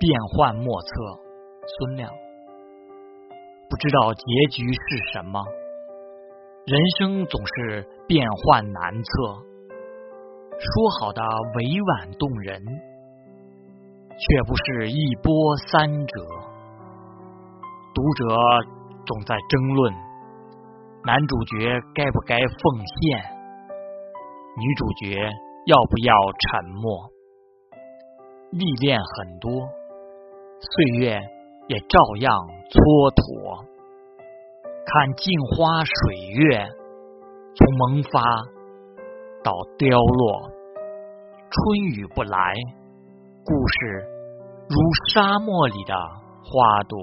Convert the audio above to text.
变幻莫测。孙亮，不知道结局是什么。人生总是变幻难测，说好的委婉动人，却不是一波三折。读者总在争论，男主角该不该奉献，女主角要不要沉默。历练很多，岁月也照样蹉跎。看镜花水月，从萌发到凋落，春雨不来，故事如沙漠里的花朵。